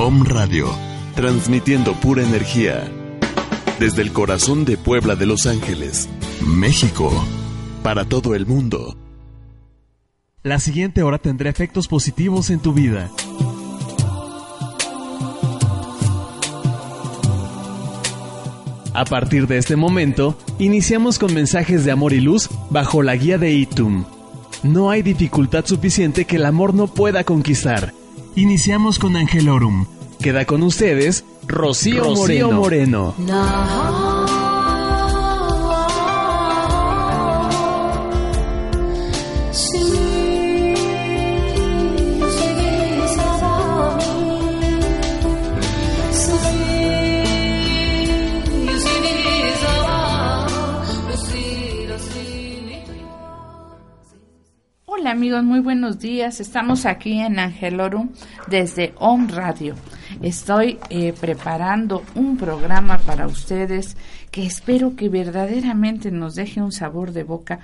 Om Radio, transmitiendo pura energía. Desde el corazón de Puebla de Los Ángeles, México, para todo el mundo. La siguiente hora tendrá efectos positivos en tu vida. A partir de este momento, iniciamos con mensajes de amor y luz bajo la guía de Itum. No hay dificultad suficiente que el amor no pueda conquistar. Iniciamos con Angelorum. Queda con ustedes Rocío, Moreno. Amigos, muy buenos días. Estamos aquí en Angelorum desde Om Radio. Estoy eh, preparando un programa para ustedes que espero que verdaderamente nos deje un sabor de boca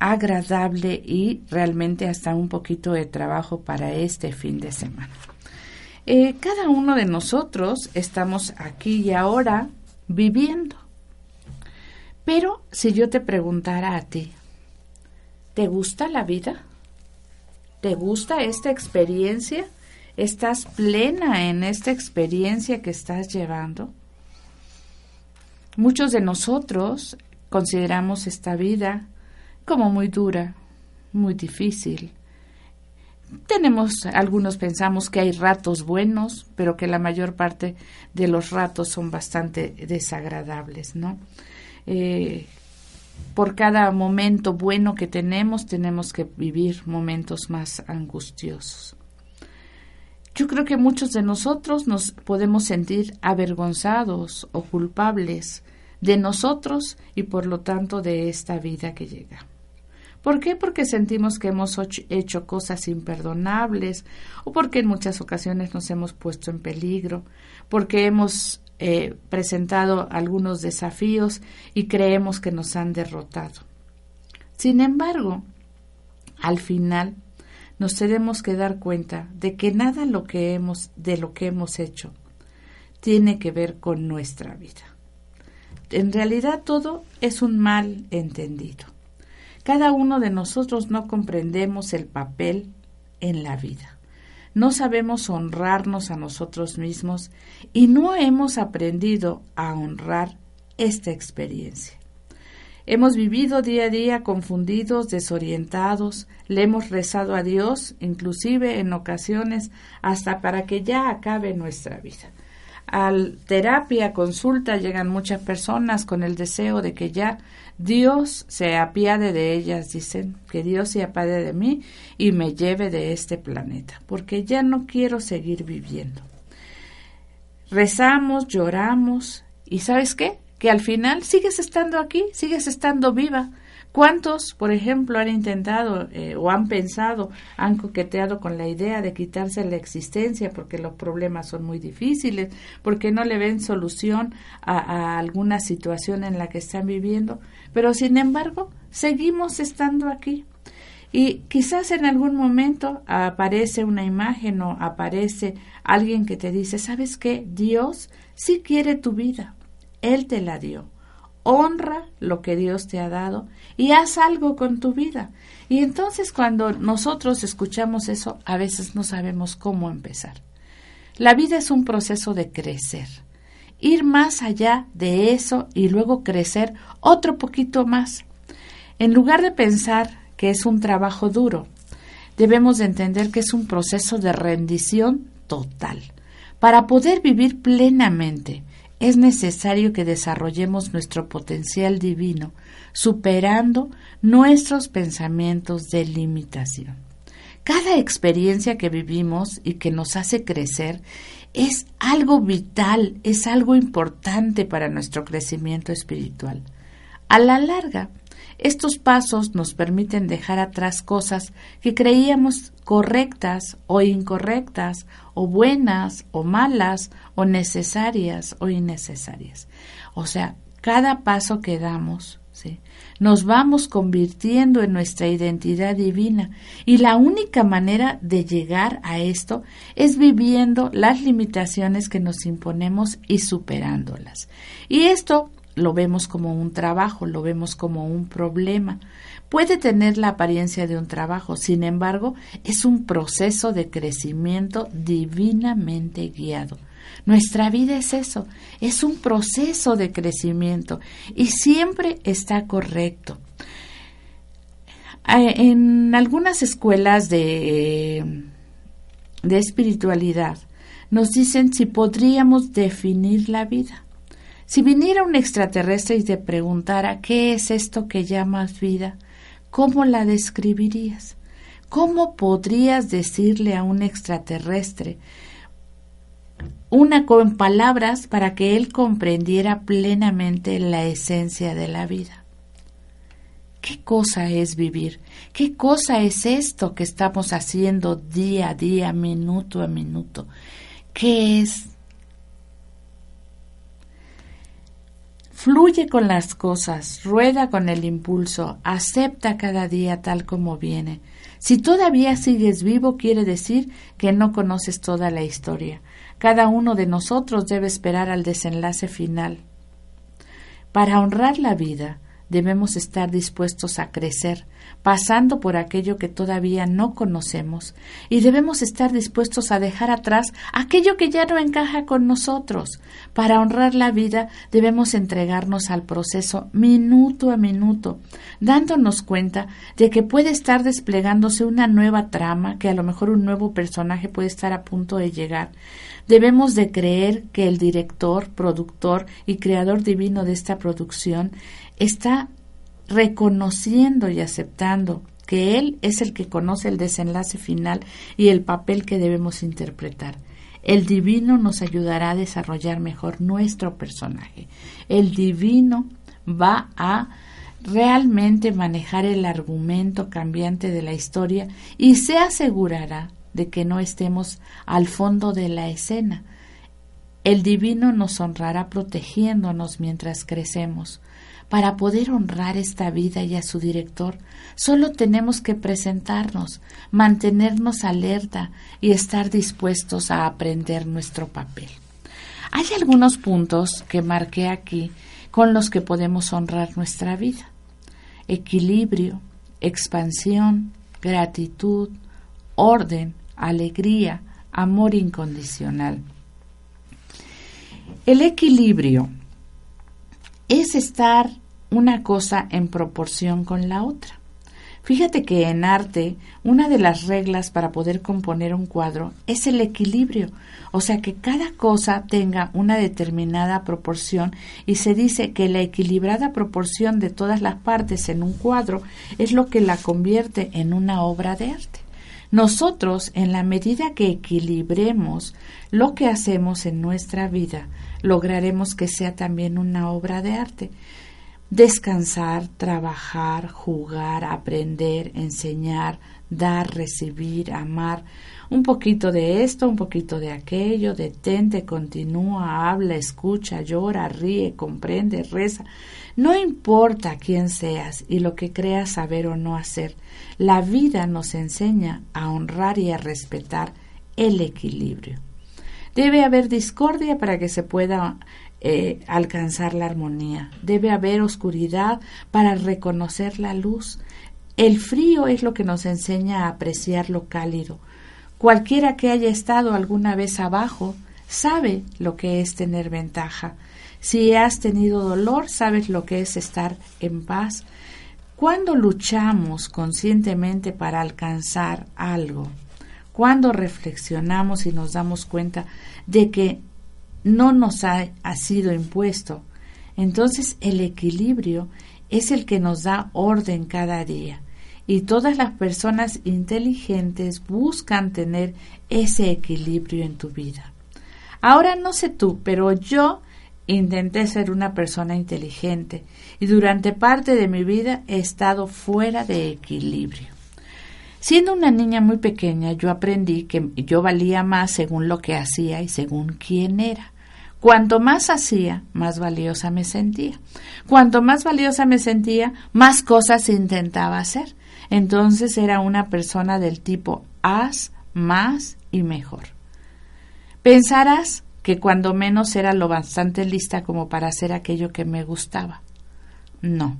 agradable y realmente hasta un poquito de trabajo para este fin de semana. Eh, cada uno de nosotros estamos aquí y ahora viviendo. Pero si yo te preguntara a ti, ¿te gusta la vida? ¿Te gusta esta experiencia? ¿Estás plena en esta experiencia que estás llevando? Muchos de nosotros consideramos esta vida como muy dura, muy difícil. Tenemos, algunos pensamos que hay ratos buenos, pero que la mayor parte de los ratos son bastante desagradables, ¿no? Eh, por cada momento bueno que tenemos, tenemos que vivir momentos más angustiosos. Yo creo que muchos de nosotros nos podemos sentir avergonzados o culpables de nosotros y por lo tanto de esta vida que llega. ¿Por qué? Porque sentimos que hemos hecho cosas imperdonables o porque en muchas ocasiones nos hemos puesto en peligro, porque hemos eh, presentado algunos desafíos y creemos que nos han derrotado. Sin embargo, al final nos tenemos que dar cuenta de que nada lo que hemos, de lo que hemos hecho tiene que ver con nuestra vida. En realidad todo es un mal entendido. Cada uno de nosotros no comprendemos el papel en la vida no sabemos honrarnos a nosotros mismos y no hemos aprendido a honrar esta experiencia. Hemos vivido día a día confundidos, desorientados, le hemos rezado a Dios, inclusive en ocasiones hasta para que ya acabe nuestra vida. Al terapia, consulta, llegan muchas personas con el deseo de que ya Dios se apiade de ellas, dicen, que Dios se apiade de mí y me lleve de este planeta, porque ya no quiero seguir viviendo. Rezamos, lloramos y ¿sabes qué? Que al final sigues estando aquí, sigues estando viva, ¿Cuántos, por ejemplo, han intentado eh, o han pensado, han coqueteado con la idea de quitarse la existencia porque los problemas son muy difíciles, porque no le ven solución a, a alguna situación en la que están viviendo? Pero, sin embargo, seguimos estando aquí. Y quizás en algún momento aparece una imagen o aparece alguien que te dice, ¿sabes qué? Dios sí quiere tu vida. Él te la dio honra lo que Dios te ha dado y haz algo con tu vida. Y entonces cuando nosotros escuchamos eso, a veces no sabemos cómo empezar. La vida es un proceso de crecer, ir más allá de eso y luego crecer otro poquito más. En lugar de pensar que es un trabajo duro, debemos de entender que es un proceso de rendición total para poder vivir plenamente es necesario que desarrollemos nuestro potencial divino, superando nuestros pensamientos de limitación. Cada experiencia que vivimos y que nos hace crecer es algo vital, es algo importante para nuestro crecimiento espiritual. A la larga, estos pasos nos permiten dejar atrás cosas que creíamos correctas o incorrectas, o buenas o malas, o necesarias o innecesarias. O sea, cada paso que damos ¿sí? Nos vamos convirtiendo en nuestra identidad divina y la única manera de llegar a esto es viviendo las limitaciones que nos imponemos y superándolas. Y esto lo vemos como un trabajo, lo vemos como un problema. Puede tener la apariencia de un trabajo, sin embargo, es un proceso de crecimiento divinamente guiado. Nuestra vida es eso, es un proceso de crecimiento y siempre está correcto. En algunas escuelas de, de espiritualidad nos dicen si podríamos definir la vida. Si viniera un extraterrestre y te preguntara qué es esto que llamas vida, ¿cómo la describirías? ¿Cómo podrías decirle a un extraterrestre una con palabras para que él comprendiera plenamente la esencia de la vida. ¿Qué cosa es vivir? ¿Qué cosa es esto que estamos haciendo día a día, minuto a minuto? ¿Qué es? Fluye con las cosas, rueda con el impulso, acepta cada día tal como viene. Si todavía sigues vivo, quiere decir que no conoces toda la historia. Cada uno de nosotros debe esperar al desenlace final. Para honrar la vida, debemos estar dispuestos a crecer, pasando por aquello que todavía no conocemos, y debemos estar dispuestos a dejar atrás aquello que ya no encaja con nosotros. Para honrar la vida debemos entregarnos al proceso minuto a minuto, dándonos cuenta de que puede estar desplegándose una nueva trama, que a lo mejor un nuevo personaje puede estar a punto de llegar, Debemos de creer que el director, productor y creador divino de esta producción está reconociendo y aceptando que Él es el que conoce el desenlace final y el papel que debemos interpretar. El divino nos ayudará a desarrollar mejor nuestro personaje. El divino va a realmente manejar el argumento cambiante de la historia y se asegurará de que no estemos al fondo de la escena. El divino nos honrará protegiéndonos mientras crecemos. Para poder honrar esta vida y a su director, solo tenemos que presentarnos, mantenernos alerta y estar dispuestos a aprender nuestro papel. Hay algunos puntos que marqué aquí con los que podemos honrar nuestra vida. Equilibrio, expansión, gratitud, orden, alegría, amor incondicional. El equilibrio es estar una cosa en proporción con la otra. Fíjate que en arte una de las reglas para poder componer un cuadro es el equilibrio, o sea que cada cosa tenga una determinada proporción y se dice que la equilibrada proporción de todas las partes en un cuadro es lo que la convierte en una obra de arte. Nosotros, en la medida que equilibremos lo que hacemos en nuestra vida, lograremos que sea también una obra de arte. Descansar, trabajar, jugar, aprender, enseñar, dar, recibir, amar, un poquito de esto, un poquito de aquello, detente, continúa, habla, escucha, llora, ríe, comprende, reza. No importa quién seas y lo que creas saber o no hacer, la vida nos enseña a honrar y a respetar el equilibrio. Debe haber discordia para que se pueda eh, alcanzar la armonía. Debe haber oscuridad para reconocer la luz. El frío es lo que nos enseña a apreciar lo cálido. Cualquiera que haya estado alguna vez abajo sabe lo que es tener ventaja. Si has tenido dolor, sabes lo que es estar en paz. Cuando luchamos conscientemente para alcanzar algo, cuando reflexionamos y nos damos cuenta de que no nos ha, sido impuesto, entonces el equilibrio es el que nos da orden cada día. Y todas las personas inteligentes buscan tener ese equilibrio en tu vida. Ahora no sé tú, pero yo Intenté ser una persona inteligente y durante parte de mi vida he estado fuera de equilibrio. Siendo una niña muy pequeña, yo aprendí que yo valía más según lo que hacía y según quién era. Cuanto más hacía, más valiosa me sentía. Cuanto más valiosa me sentía, más cosas intentaba hacer. Entonces era una persona del tipo haz más y mejor. Pensarás que cuando menos era lo bastante lista como para hacer aquello que me gustaba. No.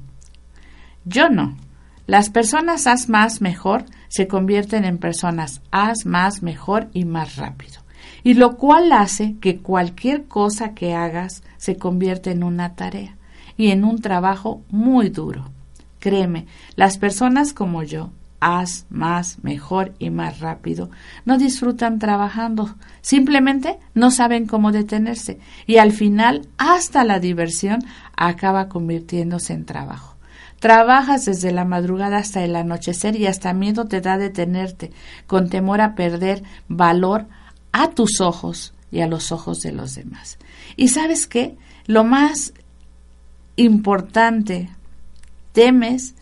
Yo no. Las personas haz más mejor se convierten en personas haz más mejor y más rápido y lo cual hace que cualquier cosa que hagas se convierta en una tarea y en un trabajo muy duro. Créeme, las personas como yo, haz más, mejor y más rápido, no disfrutan trabajando, simplemente no saben cómo detenerse y al final hasta la diversión acaba convirtiéndose en trabajo. Trabajas desde la madrugada hasta el anochecer y hasta miedo te da detenerte, con temor a perder valor a tus ojos y a los ojos de los demás. Y sabes qué? Lo más importante, temes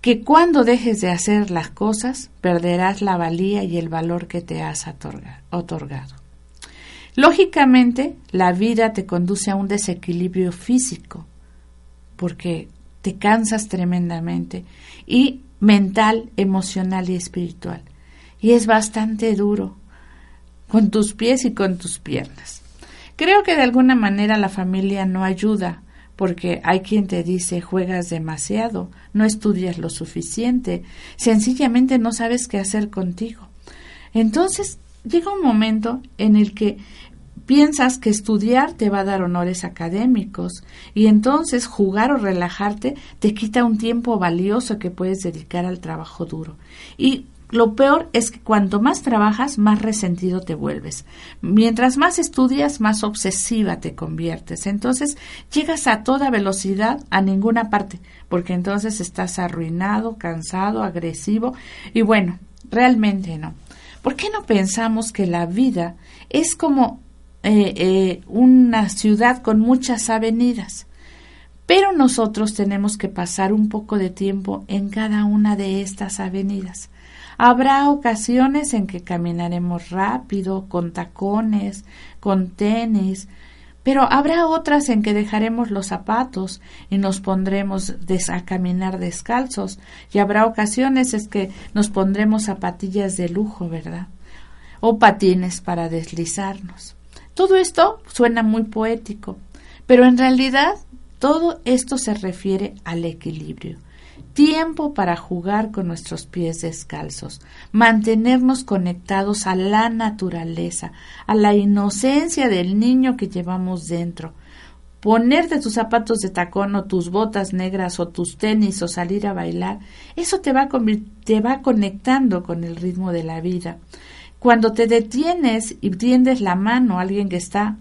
que cuando dejes de hacer las cosas, perderás la valía y el valor que te has otorgado. Lógicamente, la vida te conduce a un desequilibrio físico, porque te cansas tremendamente, y mental, emocional y espiritual. Y es bastante duro, con tus pies y con tus piernas. Creo que de alguna manera la familia no ayuda, porque hay quien te dice juegas demasiado, no estudias lo suficiente, sencillamente no sabes qué hacer contigo. Entonces llega un momento en el que piensas que estudiar te va a dar honores académicos y entonces jugar o relajarte te quita un tiempo valioso que puedes dedicar al trabajo duro. Y lo peor es que cuanto más trabajas, más resentido te vuelves. Mientras más estudias, más obsesiva te conviertes. Entonces llegas a toda velocidad a ninguna parte, porque entonces estás arruinado, cansado, agresivo y bueno, realmente no. ¿Por qué no pensamos que la vida es como eh, eh, una ciudad con muchas avenidas? Pero nosotros tenemos que pasar un poco de tiempo en cada una de estas avenidas. Habrá ocasiones en que caminaremos rápido, con tacones, con tenis, pero habrá otras en que dejaremos los zapatos y nos pondremos a caminar descalzos, y habrá ocasiones en que nos pondremos zapatillas de lujo, ¿verdad? O patines para deslizarnos. Todo esto suena muy poético, pero en realidad todo esto se refiere al equilibrio tiempo para jugar con nuestros pies descalzos, mantenernos conectados a la naturaleza, a la inocencia del niño que llevamos dentro. Ponerte tus zapatos de tacón o tus botas negras o tus tenis o salir a bailar, eso te va, te va conectando con el ritmo de la vida. Cuando te detienes y tiendes la mano a alguien que está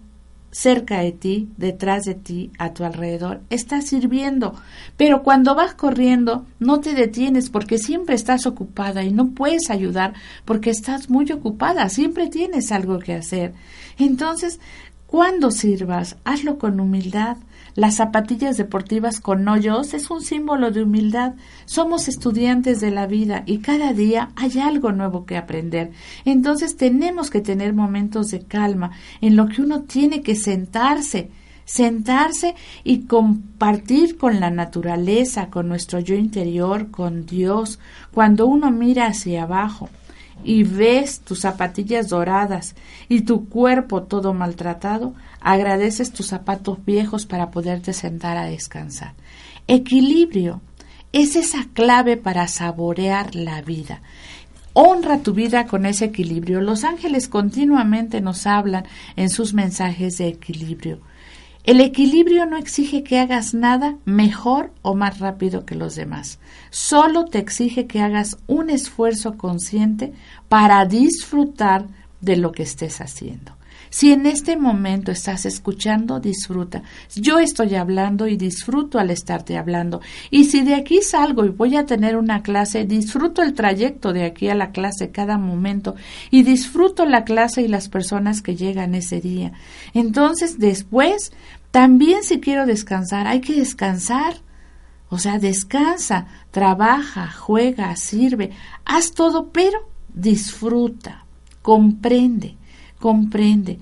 cerca de ti, detrás de ti, a tu alrededor, estás sirviendo. Pero cuando vas corriendo, no te detienes porque siempre estás ocupada y no puedes ayudar porque estás muy ocupada, siempre tienes algo que hacer. Entonces, cuando sirvas, hazlo con humildad, las zapatillas deportivas con hoyos es un símbolo de humildad. Somos estudiantes de la vida y cada día hay algo nuevo que aprender. Entonces tenemos que tener momentos de calma en lo que uno tiene que sentarse sentarse y compartir con la naturaleza, con nuestro yo interior, con Dios, cuando uno mira hacia abajo y ves tus zapatillas doradas y tu cuerpo todo maltratado, agradeces tus zapatos viejos para poderte sentar a descansar. Equilibrio es esa clave para saborear la vida. Honra tu vida con ese equilibrio. Los ángeles continuamente nos hablan en sus mensajes de equilibrio. El equilibrio no exige que hagas nada mejor o más rápido que los demás. Solo te exige que hagas un esfuerzo consciente para disfrutar de lo que estés haciendo. Si en este momento estás escuchando, disfruta. Yo estoy hablando y disfruto al estarte hablando. Y si de aquí salgo y voy a tener una clase, disfruto el trayecto de aquí a la clase cada momento y disfruto la clase y las personas que llegan ese día. Entonces, después, también si quiero descansar, hay que descansar. O sea, descansa, trabaja, juega, sirve, haz todo, pero disfruta, comprende comprende.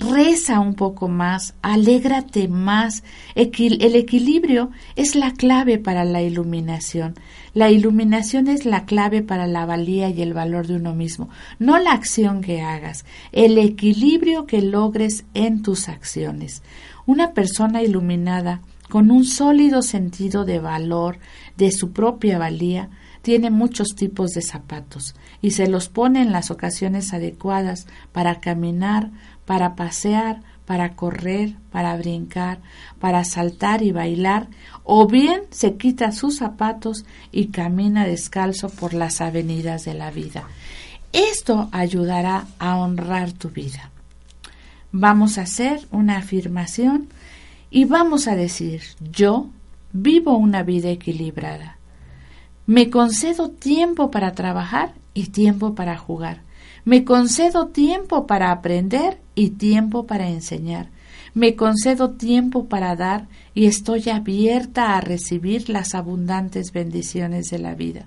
Reza un poco más, alégrate más. el equilibrio es la clave para la iluminación. La iluminación es la clave para la valía y el valor de uno mismo, no la acción que hagas, el equilibrio que logres en tus acciones. Una persona iluminada, con un sólido sentido de valor, de su propia valía, tiene muchos tipos de zapatos y se los pone en las ocasiones adecuadas para caminar, para pasear, para correr, para brincar, para saltar y bailar, o bien se quita sus zapatos y camina descalzo por las avenidas de la vida. Esto ayudará a honrar tu vida. Vamos a hacer una afirmación y vamos a decir, yo vivo una vida equilibrada. Me concedo tiempo para trabajar y tiempo para jugar. Me concedo tiempo para aprender y tiempo para enseñar. Me concedo tiempo para dar y estoy abierta a recibir las abundantes bendiciones de la vida.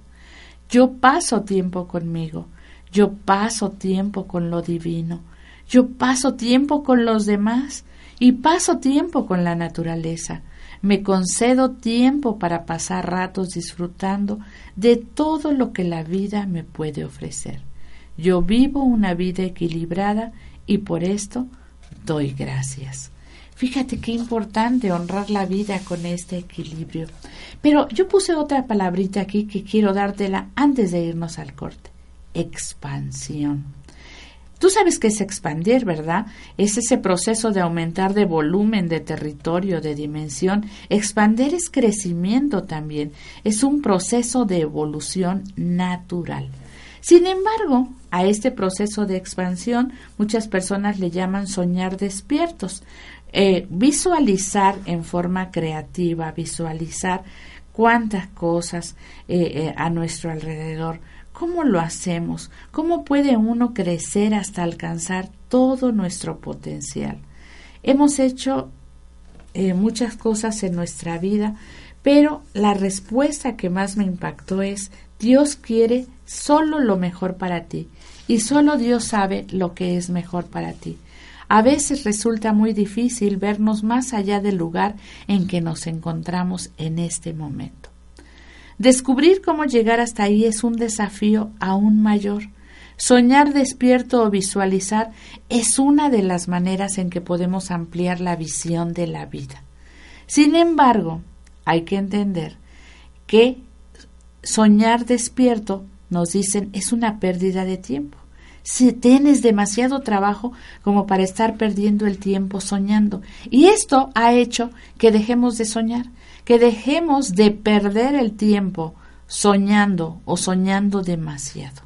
Yo paso tiempo conmigo, yo paso tiempo con lo divino, yo paso tiempo con los demás y paso tiempo con la naturaleza. Me concedo tiempo para pasar ratos disfrutando de todo lo que la vida me puede ofrecer. Yo vivo una vida equilibrada y por esto doy gracias. Fíjate qué importante honrar la vida con este equilibrio. Pero yo puse otra palabrita aquí que quiero dártela antes de irnos al corte. Expansión. Tú sabes que es expandir, ¿verdad? Es ese proceso de aumentar de volumen, de territorio, de dimensión. Expander es crecimiento también. Es un proceso de evolución natural. Sin embargo, a este proceso de expansión muchas personas le llaman soñar despiertos. Eh, visualizar en forma creativa, visualizar cuántas cosas eh, eh, a nuestro alrededor ¿Cómo lo hacemos? ¿Cómo puede uno crecer hasta alcanzar todo nuestro potencial? Hemos hecho eh, muchas cosas en nuestra vida, pero la respuesta que más me impactó es, Dios quiere solo lo mejor para ti y solo Dios sabe lo que es mejor para ti. A veces resulta muy difícil vernos más allá del lugar en que nos encontramos en este momento. Descubrir cómo llegar hasta ahí es un desafío aún mayor. Soñar despierto o visualizar es una de las maneras en que podemos ampliar la visión de la vida. Sin embargo, hay que entender que soñar despierto, nos dicen, es una pérdida de tiempo. Si tienes demasiado trabajo como para estar perdiendo el tiempo soñando. Y esto ha hecho que dejemos de soñar que dejemos de perder el tiempo soñando o soñando demasiado.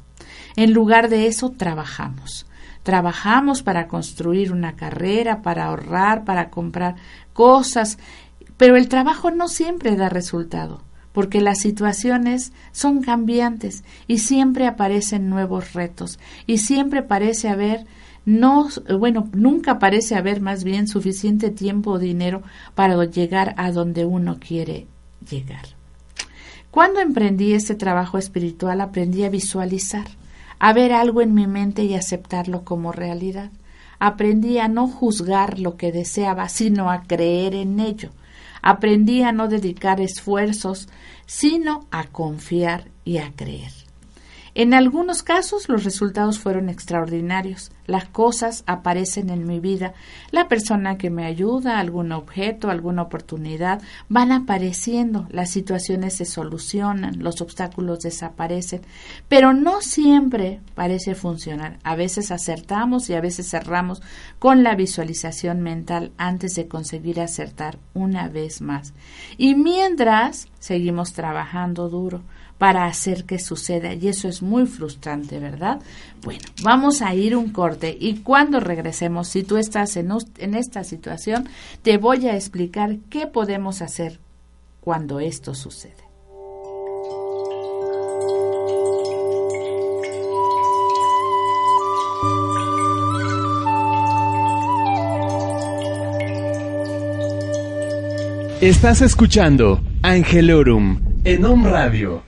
En lugar de eso, trabajamos. Trabajamos para construir una carrera, para ahorrar, para comprar cosas, pero el trabajo no siempre da resultado, porque las situaciones son cambiantes y siempre aparecen nuevos retos y siempre parece haber no, bueno, nunca parece haber más bien suficiente tiempo o dinero para llegar a donde uno quiere llegar. Cuando emprendí este trabajo espiritual aprendí a visualizar, a ver algo en mi mente y aceptarlo como realidad. Aprendí a no juzgar lo que deseaba, sino a creer en ello. Aprendí a no dedicar esfuerzos, sino a confiar y a creer. En algunos casos los resultados fueron extraordinarios. Las cosas aparecen en mi vida. La persona que me ayuda, algún objeto, alguna oportunidad, van apareciendo. Las situaciones se solucionan, los obstáculos desaparecen. Pero no siempre parece funcionar. A veces acertamos y a veces cerramos con la visualización mental antes de conseguir acertar una vez más. Y mientras seguimos trabajando duro para hacer que suceda y eso es muy frustrante, ¿verdad? Bueno, vamos a ir un corte y cuando regresemos, si tú estás en, en esta situación, te voy a explicar qué podemos hacer cuando esto sucede. Estás escuchando Angelorum en Home Radio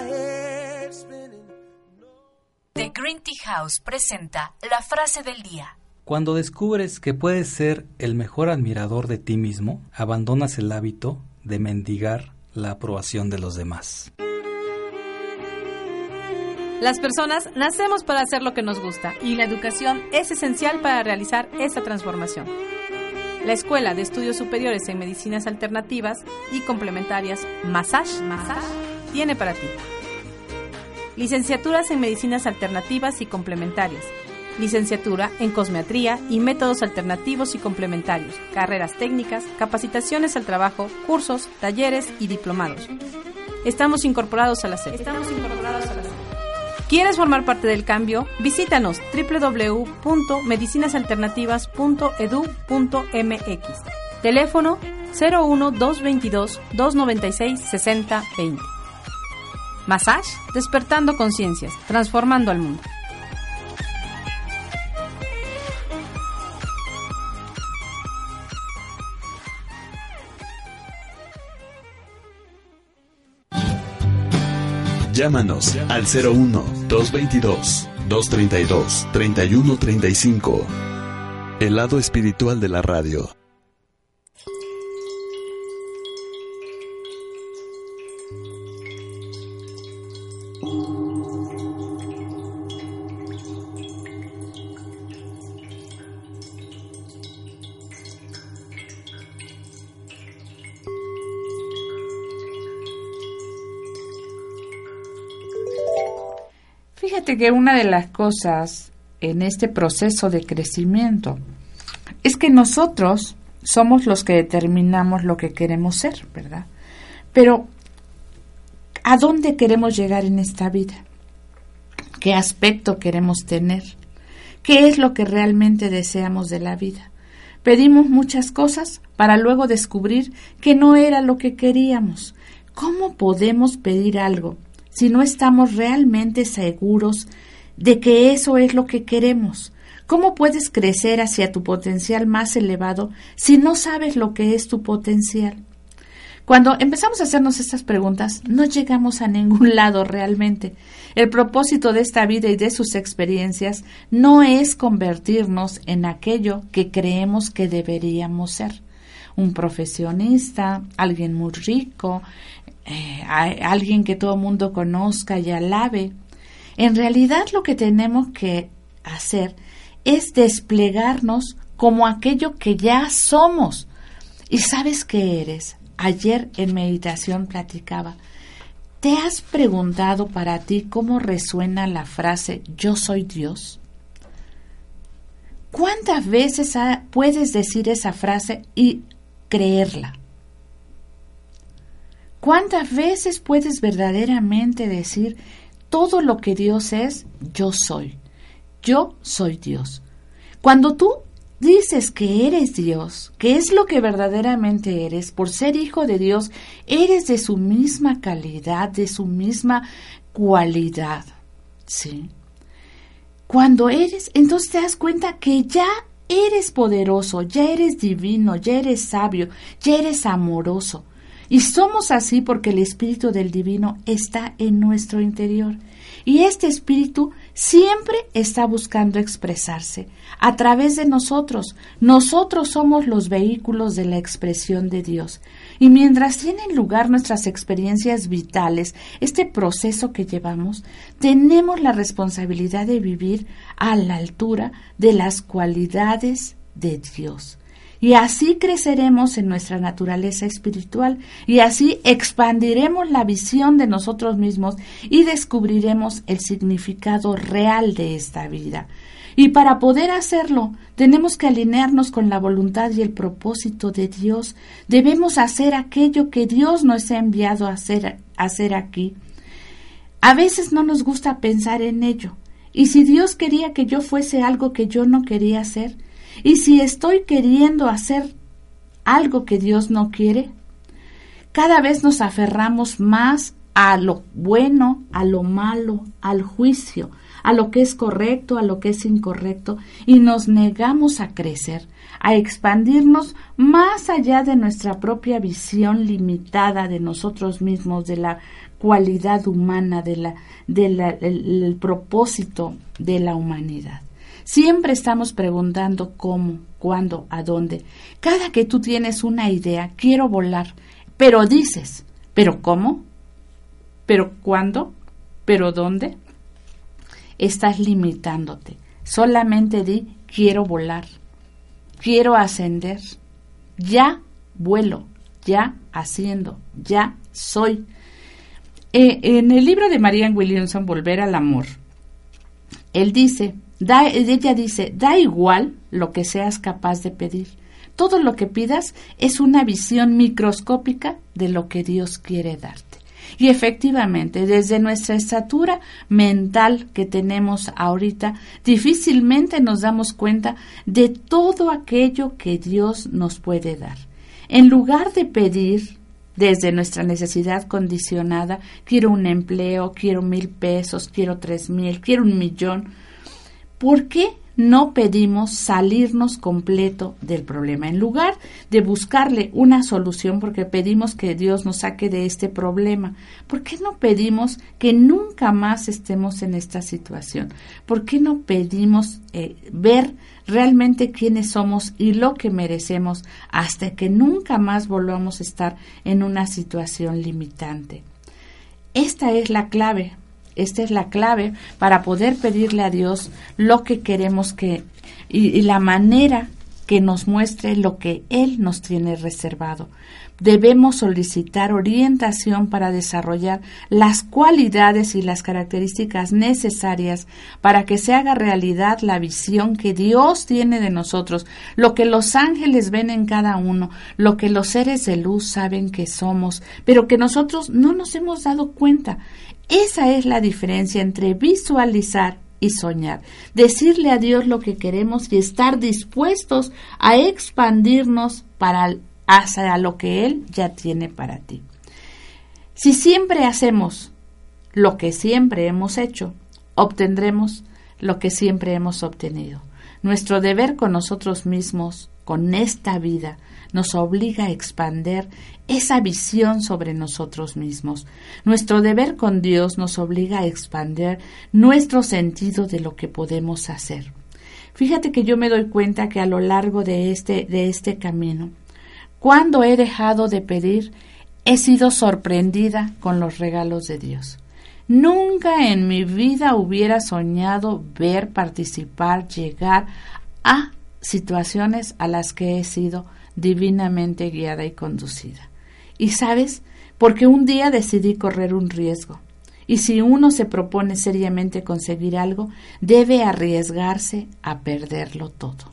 The Green Tea House presenta la frase del día. Cuando descubres que puedes ser el mejor admirador de ti mismo, abandonas el hábito de mendigar la aprobación de los demás. Las personas nacemos para hacer lo que nos gusta y la educación es esencial para realizar esta transformación. La Escuela de Estudios Superiores en Medicinas Alternativas y Complementarias Massage, Massage tiene para ti licenciaturas en Medicinas Alternativas y Complementarias, licenciatura en Cosmetría y Métodos Alternativos y Complementarios, carreras técnicas, capacitaciones al trabajo, cursos, talleres y diplomados. Estamos incorporados a la SED. Estamos incorporados a la. ¿Quieres formar parte del cambio? Visítanos www.medicinasalternativas.edu.mx. Teléfono 01 222 296 6020. Massage, despertando conciencias, transformando al mundo. Llámanos al 01 222 232 3135. El lado espiritual de la radio. Fíjate que una de las cosas en este proceso de crecimiento es que nosotros somos los que determinamos lo que queremos ser, ¿verdad? Pero, ¿a dónde queremos llegar en esta vida? ¿Qué aspecto queremos tener? ¿Qué es lo que realmente deseamos de la vida? Pedimos muchas cosas para luego descubrir que no era lo que queríamos. ¿Cómo podemos pedir algo si no estamos realmente seguros de que eso es lo que queremos? ¿Cómo puedes crecer hacia tu potencial más elevado si no sabes lo que es tu potencial? Cuando empezamos a hacernos estas preguntas, no llegamos a ningún lado realmente. El propósito de esta vida y de sus experiencias no es convertirnos en aquello que creemos que deberíamos ser. Un profesionista, alguien muy rico, eh, alguien que todo mundo conozca y alabe. En realidad lo que tenemos que hacer es desplegarnos como aquello que ya somos. ¿Y sabes qué eres? Ayer en meditación platicaba. ¿Te has preguntado para ti cómo resuena la frase yo soy Dios? ¿Cuántas veces puedes decir esa frase y creerla? ¿Cuántas veces puedes verdaderamente decir todo lo que Dios es, yo soy? Yo soy Dios. Cuando tú dices que eres Dios, que es lo que verdaderamente eres, por ser hijo de Dios, eres de su misma calidad, de su misma cualidad. ¿Sí? Cuando eres, entonces te das cuenta que ya eres poderoso, ya eres divino, ya eres sabio, ya eres amoroso. Y somos así porque el Espíritu del Divino está en nuestro interior. Y este Espíritu siempre está buscando expresarse a través de nosotros. Nosotros somos los vehículos de la expresión de Dios. Y mientras tienen lugar nuestras experiencias vitales, este proceso que llevamos, tenemos la responsabilidad de vivir a la altura de las cualidades de Dios y así creceremos en nuestra naturaleza espiritual y así expandiremos la visión de nosotros mismos y descubriremos el significado real de esta vida. Y para poder hacerlo, tenemos que alinearnos con la voluntad y el propósito de Dios. Debemos hacer aquello que Dios nos ha enviado a hacer, a hacer aquí. A veces no nos gusta pensar en ello. Y si Dios quería que yo fuese algo que yo no quería hacer, Y si estoy queriendo hacer algo que Dios no quiere, cada vez nos aferramos más a lo bueno, a lo malo, al juicio, a lo que es correcto, a lo que es incorrecto, y nos negamos a crecer, a expandirnos más allá de nuestra propia visión limitada de nosotros mismos, de la cualidad humana, de la, del propósito de la humanidad. Siempre estamos preguntando cómo, cuándo, a dónde. Cada que tú tienes una idea, quiero volar, pero dices, ¿pero cómo? ¿Pero cuándo? ¿Pero dónde? Estás limitándote. Solamente di, quiero volar, quiero ascender, ya vuelo, ya haciendo, ya soy. Eh, en el libro de Marianne Williamson, Volver al Amor, él dice, da, ella dice, da igual lo que seas capaz de pedir. Todo lo que pidas es una visión microscópica de lo que Dios quiere darte. Y efectivamente, desde nuestra estatura mental que tenemos ahorita, difícilmente nos damos cuenta de todo aquello que Dios nos puede dar. En lugar de pedir desde nuestra necesidad condicionada, quiero un empleo, quiero mil pesos, quiero tres mil, quiero un millón, ¿por qué no pedimos salirnos completo del problema. En lugar de buscarle una solución porque pedimos que Dios nos saque de este problema, ¿por qué no pedimos que nunca más estemos en esta situación? ¿Por qué no pedimos eh, ver realmente quiénes somos y lo que merecemos hasta que nunca más volvamos a estar en una situación limitante? Esta es la clave esta es la clave para poder pedirle a Dios lo que queremos que y, la manera que nos muestre lo que Él nos tiene reservado. Debemos solicitar orientación para desarrollar las cualidades y las características necesarias para que se haga realidad la visión que Dios tiene de nosotros, lo que los ángeles ven en cada uno, lo que los seres de luz saben que somos, pero que nosotros no nos hemos dado cuenta. Esa es la diferencia entre visualizar y soñar. Decirle a Dios lo que queremos y estar dispuestos a expandirnos para hacia lo que Él ya tiene para ti. Si siempre hacemos lo que siempre hemos hecho, obtendremos lo que siempre hemos obtenido. Nuestro deber con nosotros mismos, con esta vida, nos obliga a expander esa visión sobre nosotros mismos. Nuestro deber con Dios nos obliga a expander nuestro sentido de lo que podemos hacer. Fíjate que yo me doy cuenta que a lo largo de este, de este camino, cuando he dejado de pedir, he sido sorprendida con los regalos de Dios. Nunca en mi vida hubiera soñado ver, participar, llegar a situaciones a las que he sido divinamente guiada y conducida. Y sabes, porque un día decidí correr un riesgo. Y si uno se propone seriamente conseguir algo, debe arriesgarse a perderlo todo.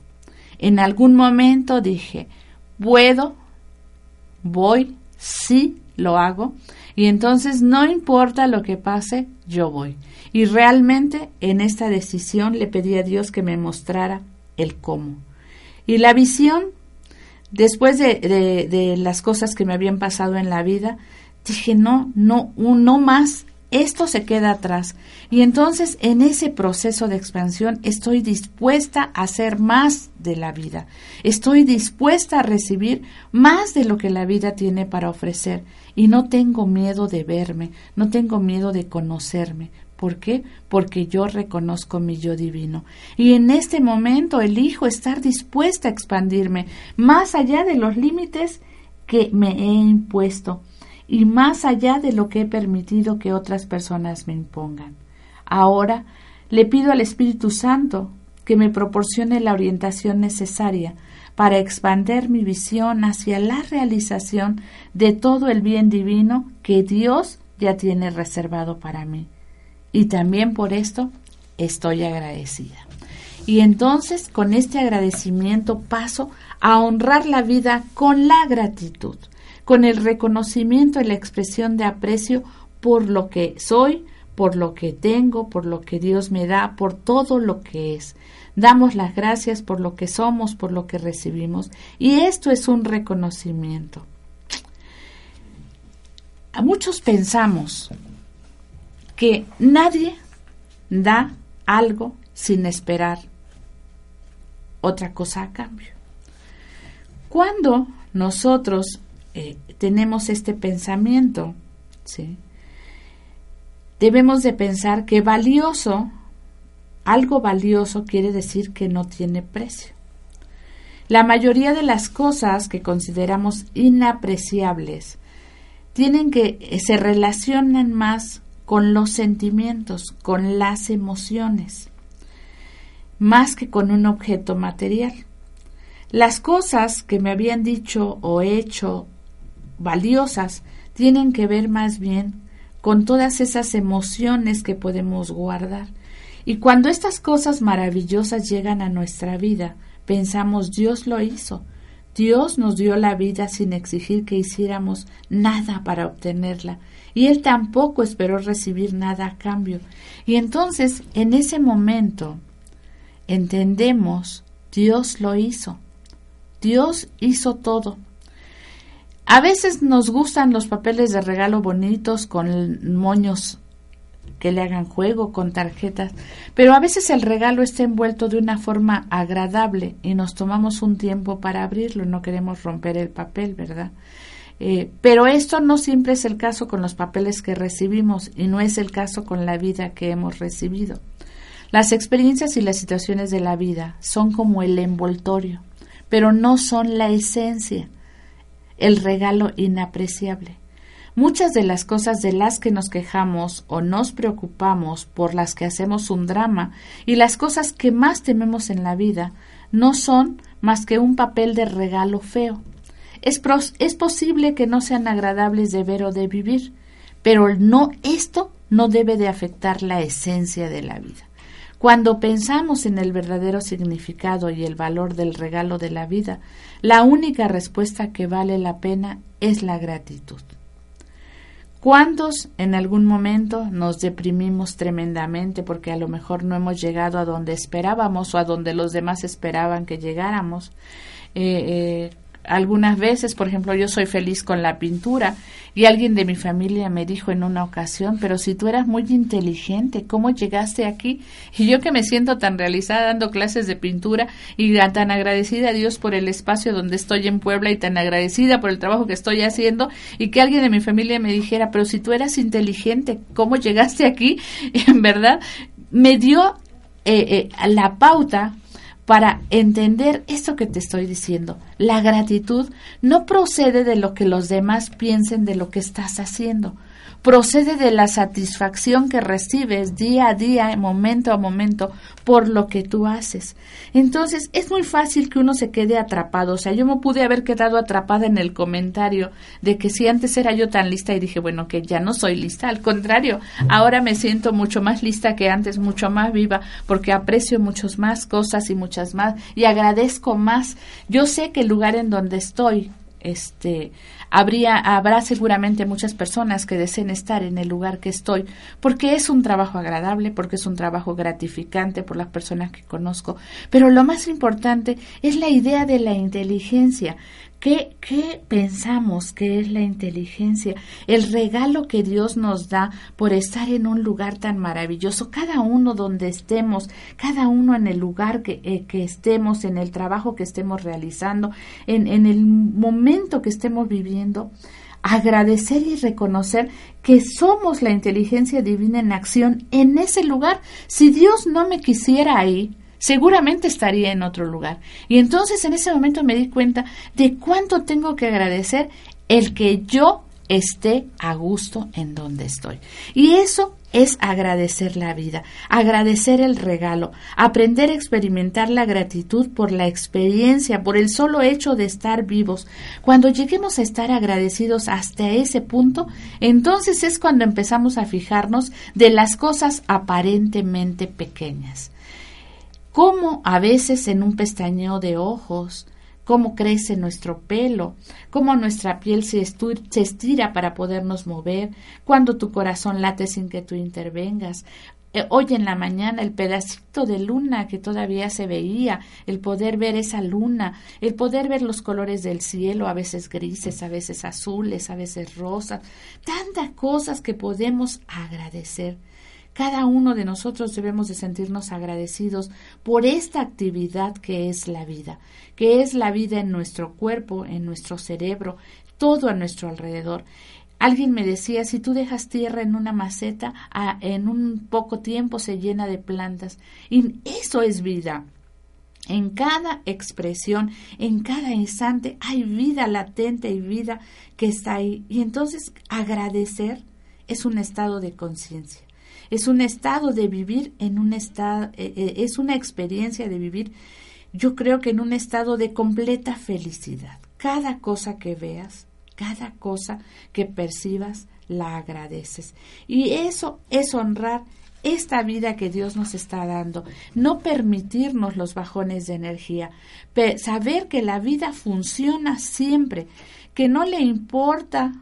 En algún momento dije, puedo, voy, sí, lo hago, y entonces no importa lo que pase, yo voy. Y realmente en esta decisión le pedí a Dios que me mostrara el cómo. Y la visión después de, las cosas que me habían pasado en la vida, dije, no, no, no más, esto se queda atrás. Y entonces en ese proceso de expansión estoy dispuesta a hacer más de la vida. Estoy dispuesta a recibir más de lo que la vida tiene para ofrecer. Y no tengo miedo de verme, no tengo miedo de conocerme, ¿Por qué? Porque yo reconozco mi yo divino. Y en este momento elijo estar dispuesta a expandirme más allá de los límites que me he impuesto y más allá de lo que he permitido que otras personas me impongan. Ahora le pido al Espíritu Santo que me proporcione la orientación necesaria para expander mi visión hacia la realización de todo el bien divino que Dios ya tiene reservado para mí y también por esto estoy agradecida. Y entonces con este agradecimiento paso a honrar la vida con la gratitud, con el reconocimiento y la expresión de aprecio por lo que soy, por lo que tengo, por lo que Dios me da, por todo lo que es. Damos las gracias por lo que somos, por lo que recibimos. Y esto es un reconocimiento. A muchos pensamos que nadie da algo sin esperar otra cosa a cambio. Cuando nosotros eh, tenemos este pensamiento, ¿sí? debemos de pensar que valioso, algo valioso quiere decir que no tiene precio. La mayoría de las cosas que consideramos inapreciables tienen que eh, se relacionan más con los sentimientos, con las emociones, más que con un objeto material. Las cosas que me habían dicho o hecho valiosas tienen que ver más bien con todas esas emociones que podemos guardar. Y cuando estas cosas maravillosas llegan a nuestra vida, pensamos Dios lo hizo. Dios nos dio la vida sin exigir que hiciéramos nada para obtenerla, y Él tampoco esperó recibir nada a cambio. Y entonces, en ese momento, entendemos, Dios lo hizo. Dios hizo todo. A veces nos gustan los papeles de regalo bonitos con moños que le hagan juego con tarjetas, pero a veces el regalo está envuelto de una forma agradable y nos tomamos un tiempo para abrirlo, no queremos romper el papel, ¿verdad? Eh, pero esto no siempre es el caso con los papeles que recibimos y no es el caso con la vida que hemos recibido. Las experiencias y las situaciones de la vida son como el envoltorio, pero no son la esencia el regalo inapreciable. Muchas de las cosas de las que nos quejamos o nos preocupamos, por las que hacemos un drama, y las cosas que más tememos en la vida, no son más que un papel de regalo feo. Es, es posible que no sean agradables de ver o de vivir, pero no esto no debe de afectar la esencia de la vida. Cuando pensamos en el verdadero significado y el valor del regalo de la vida, la única respuesta que vale la pena es la gratitud. ¿Cuántos en algún momento nos deprimimos tremendamente porque a lo mejor no hemos llegado a donde esperábamos o a donde los demás esperaban que llegáramos? Eh, eh, algunas veces, por ejemplo, yo soy feliz con la pintura y alguien de mi familia me dijo en una ocasión, pero si tú eras muy inteligente, ¿cómo llegaste aquí? Y yo que me siento tan realizada dando clases de pintura y tan agradecida a Dios por el espacio donde estoy en Puebla y tan agradecida por el trabajo que estoy haciendo y que alguien de mi familia me dijera, pero si tú eras inteligente, ¿cómo llegaste aquí? en verdad, me dio eh, eh, la pauta para entender esto que te estoy diciendo. La gratitud no procede de lo que los demás piensen de lo que estás haciendo, procede de la satisfacción que recibes día a día, momento a momento, por lo que tú haces. Entonces, es muy fácil que uno se quede atrapado. O sea, yo me pude haber quedado atrapada en el comentario de que si antes era yo tan lista y dije, bueno, que ya no soy lista. Al contrario, ahora me siento mucho más lista que antes, mucho más viva, porque aprecio muchas más cosas y muchas más y agradezco más. Yo sé que el lugar en donde estoy, este, habría, habrá seguramente muchas personas que deseen estar en el lugar que estoy, porque es un trabajo agradable, porque es un trabajo gratificante por las personas que conozco. Pero lo más importante es la idea de la inteligencia. ¿Qué, ¿Qué, pensamos que es la inteligencia? El regalo que Dios nos da por estar en un lugar tan maravilloso, cada uno donde estemos, cada uno en el lugar que, eh, estemos, en el trabajo que estemos realizando, en el momento que estemos viviendo, agradecer y reconocer que somos la inteligencia divina en acción en ese lugar. Si Dios no me quisiera ahí, seguramente estaría en otro lugar. Y entonces en ese momento me di cuenta de cuánto tengo que agradecer el que yo esté a gusto en donde estoy. Y eso es agradecer la vida, agradecer el regalo, aprender a experimentar la gratitud por la experiencia, por el solo hecho de estar vivos. Cuando lleguemos a estar agradecidos hasta ese punto, entonces es cuando empezamos a fijarnos de las cosas aparentemente pequeñas cómo a veces en un pestañeo de ojos, cómo crece nuestro pelo, cómo nuestra piel se, estira para podernos mover, cuando tu corazón late sin que tú intervengas. Eh, hoy en la mañana el pedacito de luna que todavía se veía, el poder ver esa luna, el poder ver los colores del cielo, a veces grises, a veces azules, a veces rosas, tantas cosas que podemos agradecer. Cada uno de nosotros debemos de sentirnos agradecidos por esta actividad que es la vida, que es la vida en nuestro cuerpo, en nuestro cerebro, todo a nuestro alrededor. Alguien me decía, si tú dejas tierra en una maceta, en un poco tiempo se llena de plantas. Y eso es vida. En cada expresión, en cada instante, hay vida latente y vida que está ahí. Y entonces agradecer es un estado de conciencia es un estado de vivir en un estado, eh, eh, es una experiencia de vivir, yo creo que en un estado de completa felicidad. Cada cosa que veas, cada cosa que percibas, la agradeces. Y eso es honrar esta vida que Dios nos está dando, no permitirnos los bajones de energía, saber que la vida funciona siempre, que no le importa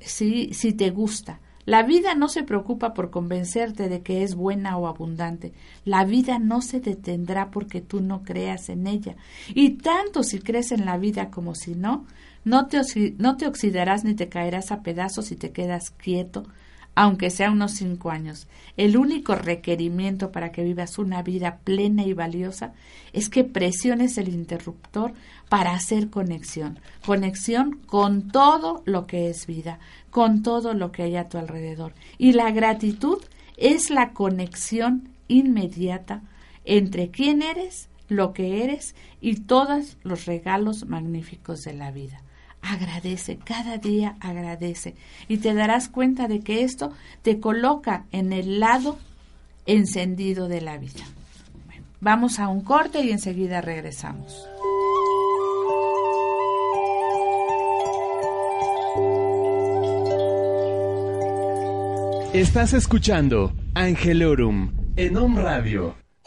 si, si te gusta, la vida no se preocupa por convencerte de que es buena o abundante. La vida no se detendrá porque tú no creas en ella. Y tanto si crees en la vida como si no, no te, no te oxidarás ni te caerás a pedazos si te quedas quieto, aunque sea unos cinco años. El único requerimiento para que vivas una vida plena y valiosa es que presiones el interruptor para hacer conexión, conexión con todo lo que es vida, con todo lo que hay a tu alrededor. Y la gratitud es la conexión inmediata entre quién eres, lo que eres y todos los regalos magníficos de la vida agradece, cada día agradece y te darás cuenta de que esto te coloca en el lado encendido de la vida. vamos a un corte y enseguida regresamos. Estás escuchando Angelorum en Om Radio.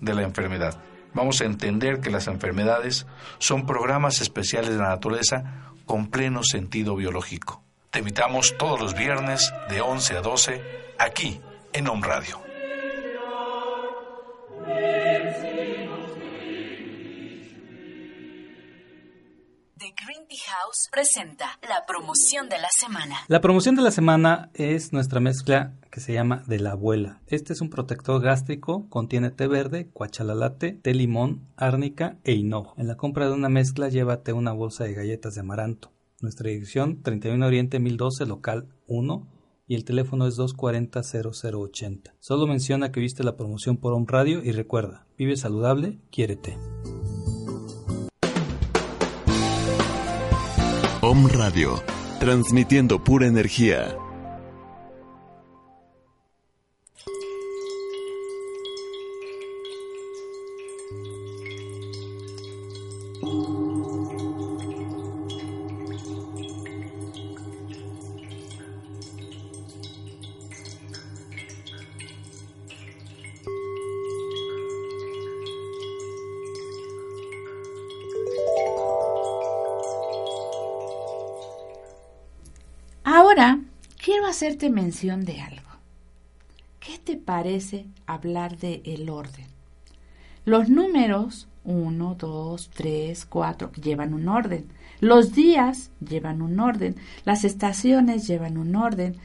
de la enfermedad. Vamos a entender que las enfermedades son programas especiales de la naturaleza con pleno sentido biológico. Te invitamos todos los viernes de 11 a 12 aquí en Home Radio. House presenta la promoción de la semana. La promoción de la semana es nuestra mezcla que se llama de la abuela. Este es un protector gástrico, contiene té verde, cuachalalate, té limón, árnica e hinojo. En la compra de una mezcla llévate una bolsa de galletas de amaranto. Nuestra dirección 31 Oriente 1012 local 1 y el teléfono es 240-0080. Solo menciona que viste la promoción por un radio y recuerda, vive saludable, quiérete. Om Radio, transmitiendo pura energía. Hacerte mención de algo. ¿Qué te parece hablar de el orden? Los números 1, 2, 3, 4 llevan un orden. Los días llevan un orden. Las estaciones llevan un orden.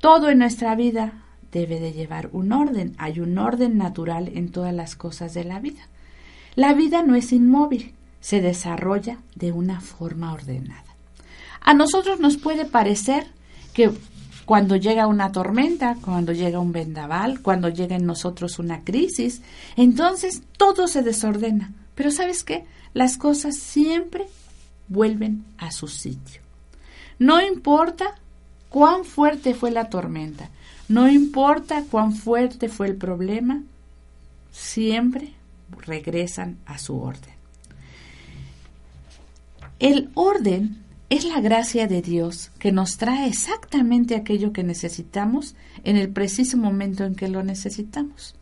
Todo en nuestra vida debe de llevar un orden. Hay un orden natural en todas las cosas de la vida. La vida no es inmóvil, se desarrolla de una forma ordenada. A nosotros nos puede parecer que cuando llega una tormenta, cuando llega un vendaval, cuando llega en nosotros una crisis, entonces todo se desordena. Pero ¿sabes qué? Las cosas siempre vuelven a su sitio. No importa cuán fuerte fue la tormenta, no importa cuán fuerte fue el problema, siempre regresan a su orden. El orden es la gracia de Dios que nos trae exactamente aquello que necesitamos en el preciso momento en que lo necesitamos.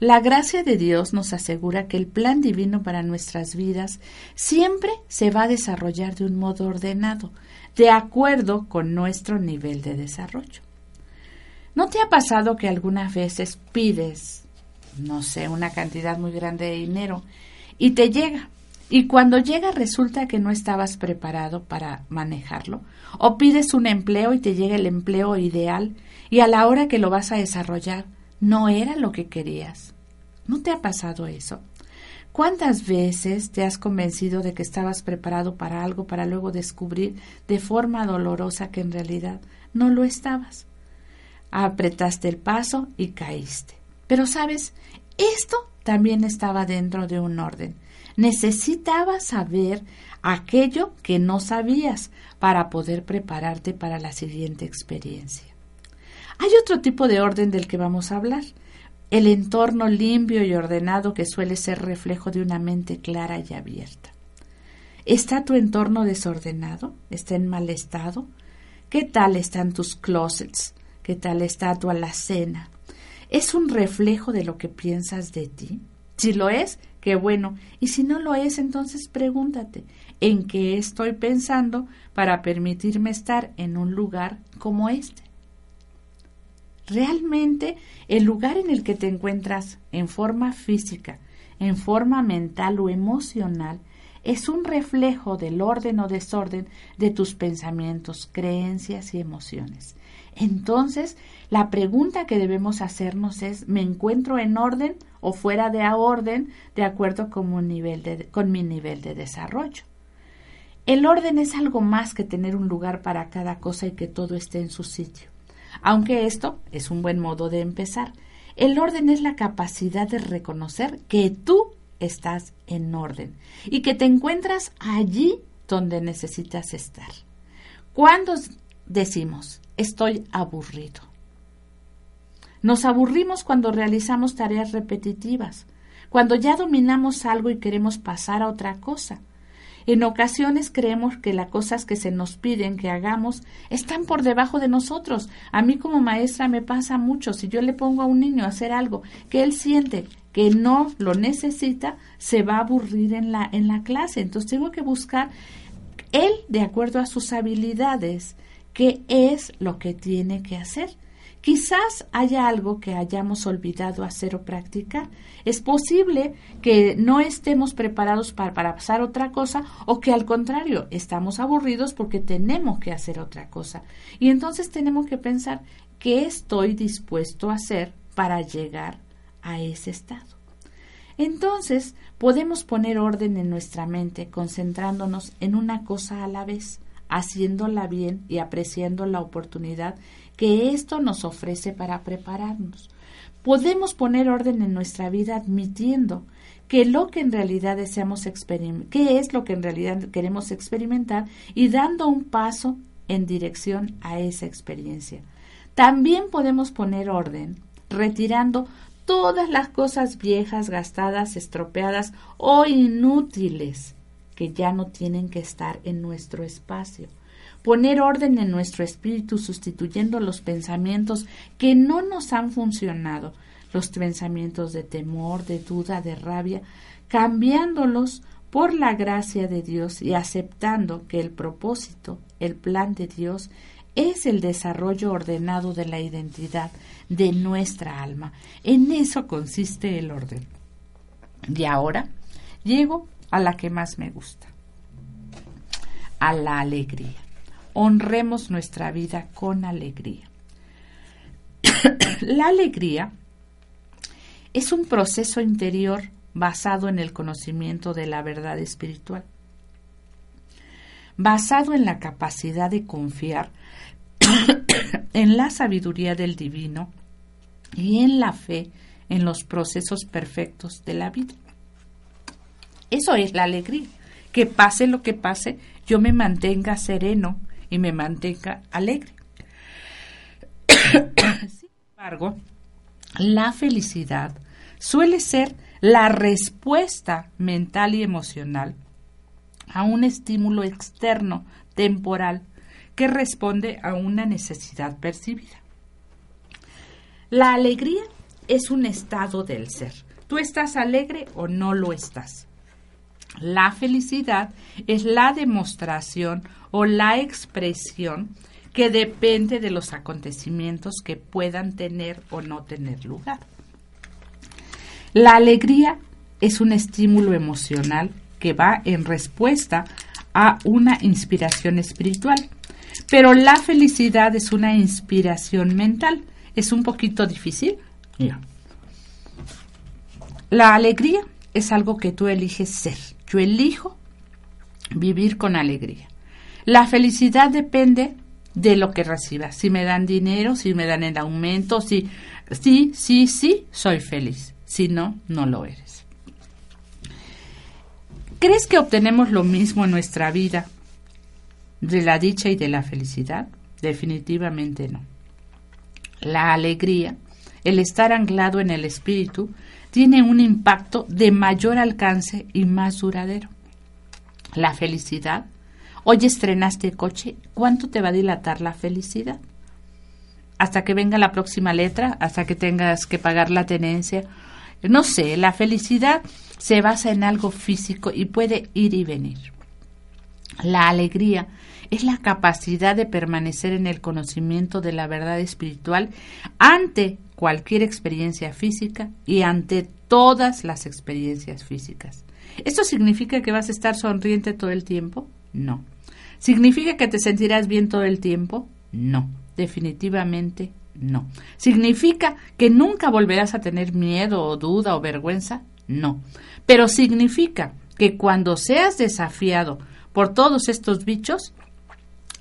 La gracia de Dios nos asegura que el plan divino para nuestras vidas siempre se va a desarrollar de un modo ordenado, de acuerdo con nuestro nivel de desarrollo. ¿No te ha pasado que algunas veces pides, no sé, una cantidad muy grande de dinero y te llega? Y cuando llega resulta que no estabas preparado para manejarlo. O pides un empleo y te llega el empleo ideal y a la hora que lo vas a desarrollar no era lo que querías. ¿No te ha pasado eso? ¿Cuántas veces te has convencido de que estabas preparado para algo para luego descubrir de forma dolorosa que en realidad no lo estabas? Apretaste el paso y caíste. Pero sabes, esto también estaba dentro de un orden. Necesitabas saber aquello que no sabías para poder prepararte para la siguiente experiencia. Hay otro tipo de orden del que vamos a hablar, el entorno limpio y ordenado que suele ser reflejo de una mente clara y abierta. ¿Está tu entorno desordenado? ¿Está en mal estado? ¿Qué tal están tus closets? ¿Qué tal está tu alacena? ¿Es un reflejo de lo que piensas de ti? Si lo es, qué bueno. Y si no lo es, entonces pregúntate, ¿en qué estoy pensando para permitirme estar en un lugar como este? Realmente el lugar en el que te encuentras en forma física, en forma mental o emocional, es un reflejo del orden o desorden de tus pensamientos, creencias y emociones. Entonces, la pregunta que debemos hacernos es, ¿me encuentro en orden o fuera de orden de acuerdo con mi nivel de, con mi nivel de desarrollo? El orden es algo más que tener un lugar para cada cosa y que todo esté en su sitio. Aunque esto es un buen modo de empezar. El orden es la capacidad de reconocer que tú estás en orden y que te encuentras allí donde necesitas estar. Cuando decimos estoy aburrido? Nos aburrimos cuando realizamos tareas repetitivas, cuando ya dominamos algo y queremos pasar a otra cosa. En ocasiones creemos que las cosas que se nos piden que hagamos están por debajo de nosotros. A mí como maestra me pasa mucho. Si yo le pongo a un niño a hacer algo que él siente que no lo necesita, se va a aburrir en la, en la clase. Entonces tengo que buscar él, de acuerdo a sus habilidades, qué es lo que tiene que hacer. Quizás haya algo que hayamos olvidado hacer o practicar. Es posible que no estemos preparados para, pasar otra cosa o que al contrario estamos aburridos porque tenemos que hacer otra cosa. Y entonces tenemos que pensar qué estoy dispuesto a hacer para llegar a ese estado. Entonces podemos poner orden en nuestra mente concentrándonos en una cosa a la vez, haciéndola bien y apreciando la oportunidad que esto nos ofrece para prepararnos. Podemos poner orden en nuestra vida admitiendo que lo que en realidad deseamos qué es lo que en realidad queremos experimentar y dando un paso en dirección a esa experiencia. También podemos poner orden retirando todas las cosas viejas, gastadas, estropeadas o inútiles que ya no tienen que estar en nuestro espacio poner orden en nuestro espíritu sustituyendo los pensamientos que no nos han funcionado, los pensamientos de temor, de duda, de rabia, cambiándolos por la gracia de Dios y aceptando que el propósito, el plan de Dios, es el desarrollo ordenado de la identidad de nuestra alma. En eso consiste el orden. Y ahora llego a la que más me gusta, a la alegría honremos nuestra vida con alegría. la alegría es un proceso interior basado en el conocimiento de la verdad espiritual, basado en la capacidad de confiar en la sabiduría del divino y en la fe en los procesos perfectos de la vida. Eso es la alegría que pase lo que pase, yo me mantenga sereno y me mantenga alegre. Sin embargo, la felicidad suele ser la respuesta mental y emocional a un estímulo externo, temporal, que responde a una necesidad percibida. La alegría es un estado del ser. Tú estás alegre o no lo estás. La felicidad es la demostración o la expresión que depende de los acontecimientos que puedan tener o no tener lugar. La alegría es un estímulo emocional que va en respuesta a una inspiración espiritual, pero la felicidad es una inspiración mental. Es un poquito difícil. La alegría es algo que tú eliges ser. Yo elijo vivir con alegría. La felicidad depende de lo que reciba. Si me dan dinero, si me dan el aumento, si sí, sí, sí, soy feliz. Si no, no lo eres. ¿Crees que obtenemos lo mismo en nuestra vida de la dicha y de la felicidad? Definitivamente no. La alegría, el estar anclado en el espíritu, tiene un impacto de mayor alcance y más duradero. La felicidad. Hoy estrenaste coche, ¿cuánto te va a dilatar la felicidad? Hasta que venga la próxima letra, hasta que tengas que pagar la tenencia. No sé, la felicidad se basa en algo físico y puede ir y venir. La alegría es la capacidad de permanecer en el conocimiento de la verdad espiritual ante cualquier experiencia física y ante todas las experiencias físicas. ¿Esto significa que vas a estar sonriente todo el tiempo? No. ¿Significa que te sentirás bien todo el tiempo? No, definitivamente no. ¿Significa que nunca volverás a tener miedo o duda o vergüenza? No. Pero significa que cuando seas desafiado por todos estos bichos,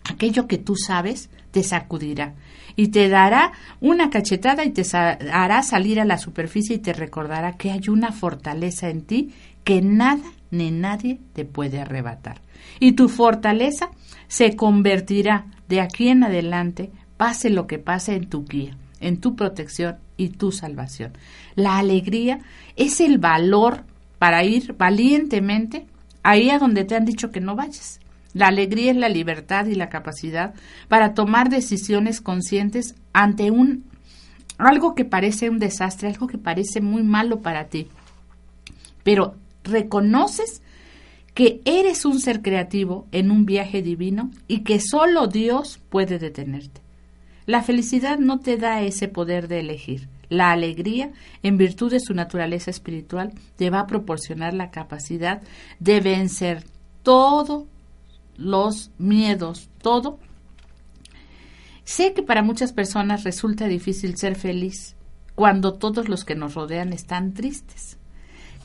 aquello que tú sabes te sacudirá y te dará una cachetada y te hará salir a la superficie y te recordará que hay una fortaleza en ti que nada ni nadie te puede arrebatar. Y tu fortaleza se convertirá de aquí en adelante, pase lo que pase, en tu guía, en tu protección y tu salvación. La alegría es el valor para ir valientemente ahí a donde te han dicho que no vayas. La alegría es la libertad y la capacidad para tomar decisiones conscientes ante un algo que parece un desastre, algo que parece muy malo para ti. Pero reconoces que eres un ser creativo en un viaje divino y que solo Dios puede detenerte. La felicidad no te da ese poder de elegir. La alegría, en virtud de su naturaleza espiritual, te va a proporcionar la capacidad de vencer todos los miedos, todo. Sé que para muchas personas resulta difícil ser feliz cuando todos los que nos rodean están tristes.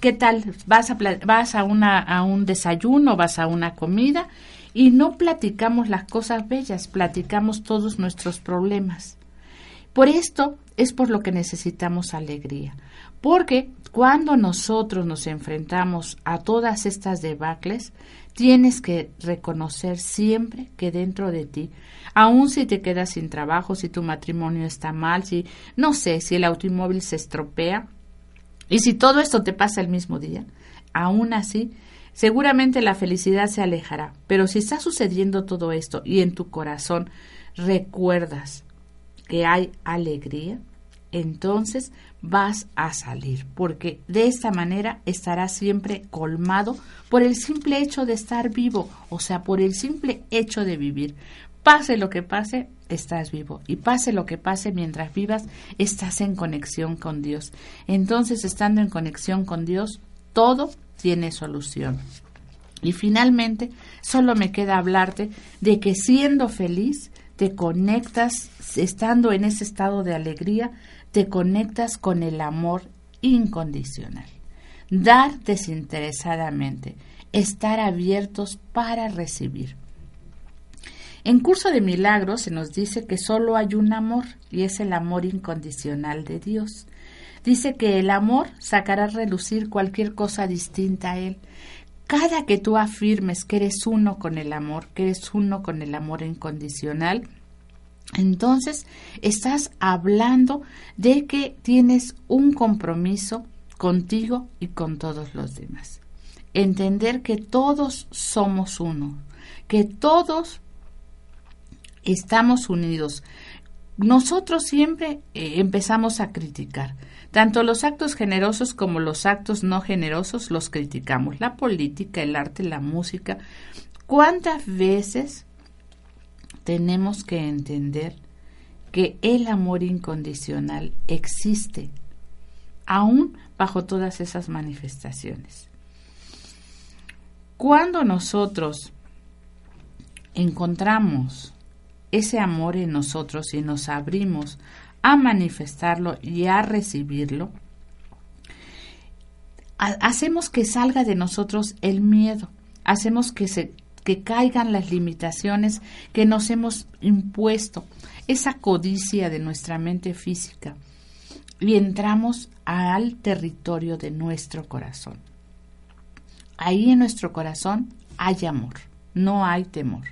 ¿Qué tal? Vas a, vas a, una, a un desayuno, vas a una comida y no platicamos las cosas bellas, platicamos todos nuestros problemas. Por esto es por lo que necesitamos alegría, porque cuando nosotros nos enfrentamos a todas estas debacles, tienes que reconocer siempre que dentro de ti, aun si te quedas sin trabajo, si tu matrimonio está mal, si no sé, si el automóvil se estropea, y si todo esto te pasa el mismo día, aún así, seguramente la felicidad se alejará. Pero si está sucediendo todo esto y en tu corazón recuerdas que hay alegría, entonces vas a salir, porque de esta manera estarás siempre colmado por el simple hecho de estar vivo, o sea, por el simple hecho de vivir. Pase lo que pase, estás vivo. Y pase lo que pase mientras vivas, estás en conexión con Dios. Entonces, estando en conexión con Dios, todo tiene solución. Y finalmente, solo me queda hablarte de que siendo feliz, te conectas, estando en ese estado de alegría, te conectas con el amor incondicional. Dar desinteresadamente, estar abiertos para recibir. En Curso de Milagros se nos dice que solo hay un amor y es el amor incondicional de Dios. Dice que el amor sacará a relucir cualquier cosa distinta a él. Cada que tú afirmes que eres uno con el amor, que eres uno con el amor incondicional, entonces estás hablando de que tienes un compromiso contigo y con todos los demás. Entender que todos somos uno, que todos estamos unidos. Nosotros siempre eh, empezamos a criticar. Tanto los actos generosos como los actos no generosos los criticamos. La política, el arte, la música. ¿Cuántas veces tenemos que entender que el amor incondicional existe, aún bajo todas esas manifestaciones? Cuando nosotros encontramos ese amor en nosotros y nos abrimos a manifestarlo y a recibirlo, hacemos que salga de nosotros el miedo, hacemos que se que caigan las limitaciones que nos hemos impuesto, esa codicia de nuestra mente física y entramos al territorio de nuestro corazón. Ahí en nuestro corazón hay amor, no hay temor.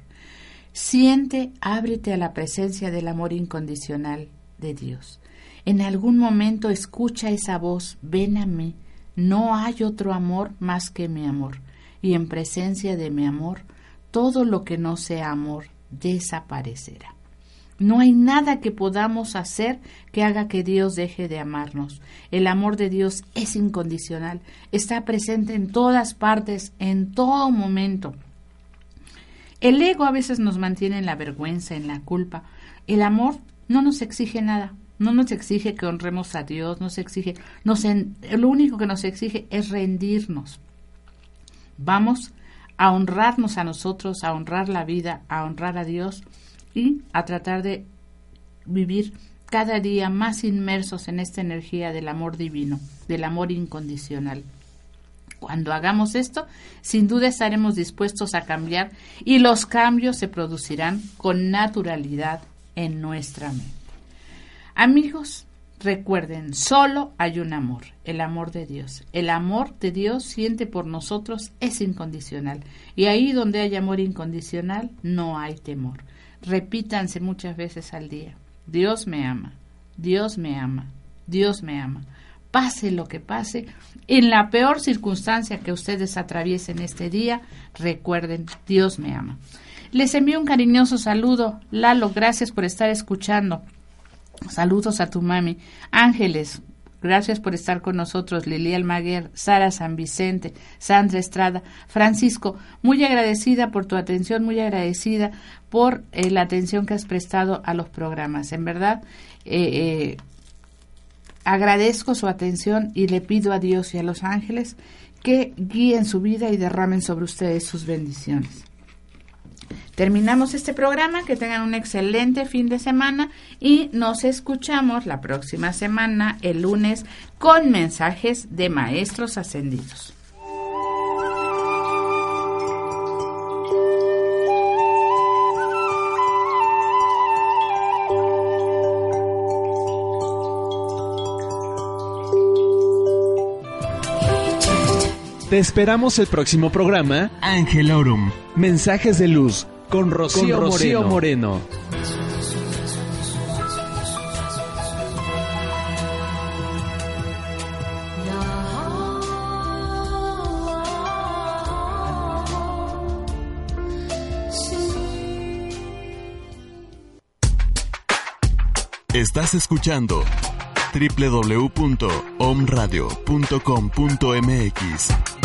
Siente, ábrete a la presencia del amor incondicional de Dios. En algún momento escucha esa voz, ven a mí, no hay otro amor más que mi amor, y en presencia de mi amor, todo lo que no sea amor desaparecerá. No hay nada que podamos hacer que haga que Dios deje de amarnos. El amor de Dios es incondicional, está presente en todas partes, en todo momento. El ego a veces nos mantiene en la vergüenza, en la culpa. El amor no nos exige nada, no nos exige que honremos a Dios, nos exige, lo único que nos exige es rendirnos. Vamos a honrarnos a nosotros, a honrar la vida, a honrar a Dios y a tratar de vivir cada día más inmersos en esta energía del amor divino, del amor incondicional. Cuando hagamos esto, sin duda estaremos dispuestos a cambiar y los cambios se producirán con naturalidad en nuestra mente. Amigos, recuerden, solo hay un amor, el amor de Dios. El amor de Dios siente por nosotros es incondicional. Y ahí donde hay amor incondicional, no hay temor. Repítanse muchas veces al día. Dios me ama, Dios me ama, Dios me ama. Pase lo que pase, en la peor circunstancia que ustedes atraviesen este día, recuerden, Dios me ama. Les envío un cariñoso saludo. Lalo, gracias por estar escuchando. Saludos a tu mami. Ángeles, gracias por estar con nosotros. Lili Almaguer, Sara San Vicente, Sandra Estrada, Francisco, muy agradecida por tu atención, muy agradecida por eh, la atención que has prestado a los programas. En verdad, eh, eh, agradezco su atención y le pido a Dios y a los ángeles que guíen su vida y derramen sobre ustedes sus bendiciones. Terminamos este programa, que tengan un excelente fin de semana y nos escuchamos la próxima semana, el lunes, con mensajes de maestros ascendidos. Te esperamos el próximo programa Angelorum. Mensajes de luz con Rocío, Moreno. Estás escuchando www.omradio.com.mx